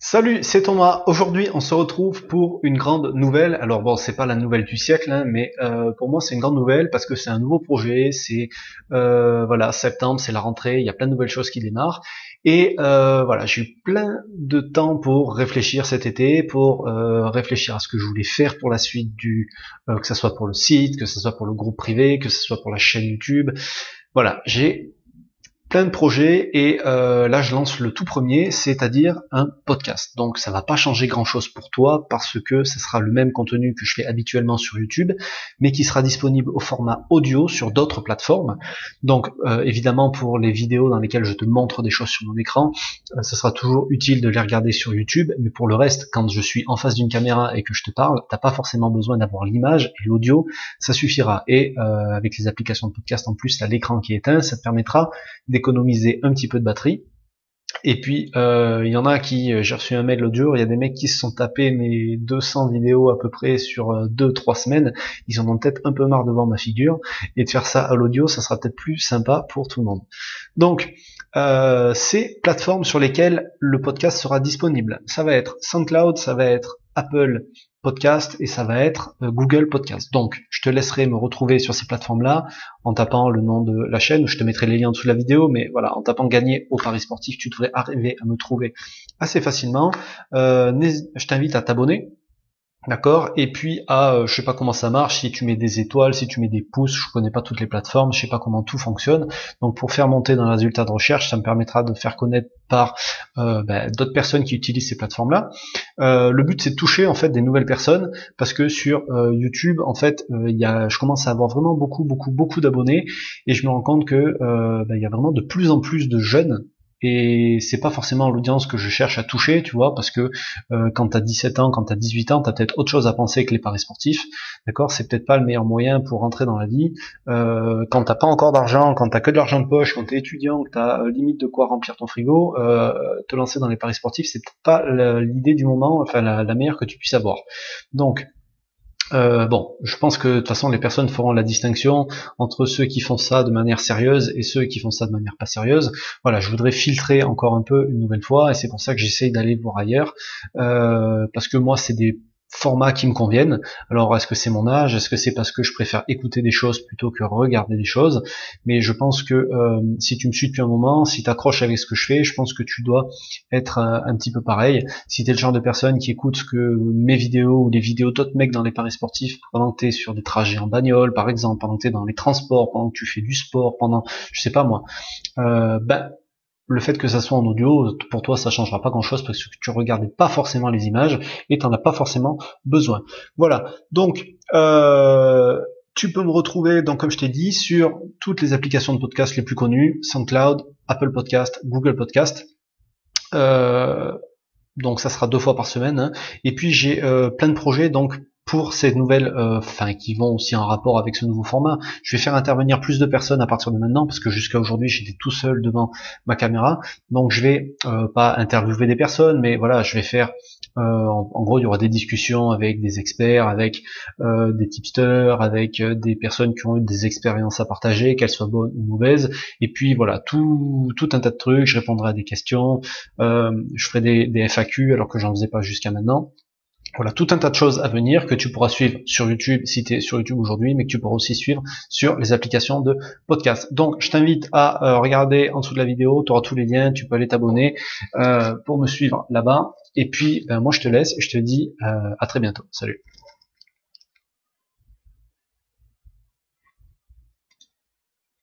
Salut, c'est Thomas. Aujourd'hui, on se retrouve pour une grande nouvelle. Alors bon, c'est pas la nouvelle du siècle, hein, mais euh, pour moi, c'est une grande nouvelle parce que c'est un nouveau projet. C'est euh, voilà, septembre, c'est la rentrée. Il y a plein de nouvelles choses qui démarrent. Et euh, voilà, j'ai eu plein de temps pour réfléchir cet été, pour réfléchir à ce que je voulais faire pour la suite du, que ce soit pour le site, que ce soit pour le groupe privé, que ce soit pour la chaîne YouTube. Voilà, j'ai plein de projets et euh, là je lance le tout premier, c'est-à-dire un podcast. Donc ça va pas changer grand-chose pour toi parce que ce sera le même contenu que je fais habituellement sur YouTube, mais qui sera disponible au format audio sur d'autres plateformes. Donc euh, évidemment pour les vidéos dans lesquelles je te montre des choses sur mon écran, euh, ce sera toujours utile de les regarder sur YouTube, mais pour le reste, quand je suis en face d'une caméra et que je te parle, t'as pas forcément besoin d'avoir l'image et l'audio, ça suffira. Et avec les applications de podcast en plus, t'as l'écran qui est éteint, ça te permettra économiser un petit peu de batterie. Et puis euh, il y en a qui, euh, j'ai reçu un mail l'autre jour, il y a des mecs qui se sont tapés mes 200 vidéos à peu près sur 2-3 euh, semaines, ils en ont peut-être un peu marre de voir ma figure, et de faire ça à l'audio, ça sera peut-être plus sympa pour tout le monde. Donc ces plateformes sur lesquelles le podcast sera disponible, ça va être SoundCloud, ça va être Apple Podcast et ça va être euh, Google Podcast. Donc, je te laisserai me retrouver sur ces plateformes-là en tapant le nom de la chaîne. Je te mettrai les liens en dessous de la vidéo, mais voilà, en tapant gagner au Paris sportif, tu devrais arriver à me trouver assez facilement. Euh, je t'invite à t'abonner D'accord Et puis à, euh, je sais pas comment ça marche, si tu mets des étoiles, si tu mets des pouces, je connais pas toutes les plateformes, je sais pas comment tout fonctionne. Donc pour faire monter dans le résultat de recherche, ça me permettra de faire connaître par euh, ben, d'autres personnes qui utilisent ces plateformes-là. Euh, le but c'est de toucher en fait des nouvelles personnes parce que sur YouTube, en fait, il y a, je commence à avoir vraiment beaucoup, beaucoup, beaucoup d'abonnés et je me rends compte que ben, il y a vraiment de plus en plus de jeunes et c'est pas forcément l'audience que je cherche à toucher, tu vois, parce que euh, quand t'as 17 ans, quand t'as 18 ans, t'as peut-être autre chose à penser que les paris sportifs, d'accord? C'est peut-être pas le meilleur moyen pour rentrer dans la vie. Euh, quand t'as pas encore d'argent, quand t'as que de l'argent de poche, quand t'es étudiant, que t'as euh, limite de quoi remplir ton frigo, euh, te lancer dans les paris sportifs, c'est peut-être pas l'idée du moment, enfin la, la meilleure que tu puisses avoir. Donc euh, bon, je pense que de toute façon les personnes feront la distinction entre ceux qui font ça de manière sérieuse et ceux qui font ça de manière pas sérieuse. Voilà, je voudrais filtrer encore un peu une nouvelle fois et c'est pour ça que j'essaye d'aller voir ailleurs euh, parce que moi c'est des formats qui me conviennent. Alors est-ce que c'est mon âge? Est-ce que c'est parce que je préfère écouter des choses plutôt que regarder des choses? Mais je pense que euh, si tu me suis depuis un moment, si tu accroches avec ce que je fais, je pense que tu dois être un, petit peu pareil. Si tu es le genre de personne qui écoute que mes vidéos ou les vidéos d'autres mecs dans les paris sportifs pendant que tu es sur des trajets en bagnole par exemple, pendant que tu es dans les transports, pendant que tu fais du sport, pendant je sais pas moi, euh, ben le fait que ça soit en audio, pour toi, ça changera pas grand-chose parce que tu regardais pas forcément les images et tu n'en as pas forcément besoin. Voilà. Donc, euh, tu peux me retrouver, donc comme je t'ai dit, sur toutes les applications de podcast les plus connues, SoundCloud, Apple Podcast, Google Podcast. Euh, donc ça sera deux fois par semaine. Hein. Et puis j'ai euh, plein de projets, donc pour ces nouvelles, euh, enfin qui vont aussi en rapport avec ce nouveau format. Je vais faire intervenir plus de personnes à partir de maintenant parce que jusqu'à aujourd'hui j'étais tout seul devant ma caméra, donc je vais euh, pas interviewer des personnes, mais voilà, je vais faire, euh, en, gros, il y aura des discussions avec des experts, avec des tipsters, avec des personnes qui ont eu des expériences à partager, qu'elles soient bonnes ou mauvaises, et puis voilà, tout tout un tas de trucs. Je répondrai à des questions, je ferai des, des FAQ alors que j'en faisais pas jusqu'à maintenant. Voilà, tout un tas de choses à venir que tu pourras suivre sur YouTube si tu es sur YouTube aujourd'hui, mais que tu pourras aussi suivre sur les applications de podcast. Donc, je t'invite à euh, regarder en dessous de la vidéo, tu auras tous les liens, tu peux aller t'abonner euh, pour me suivre là-bas. Et puis, ben, moi, je te laisse et je te dis euh, à très bientôt. Salut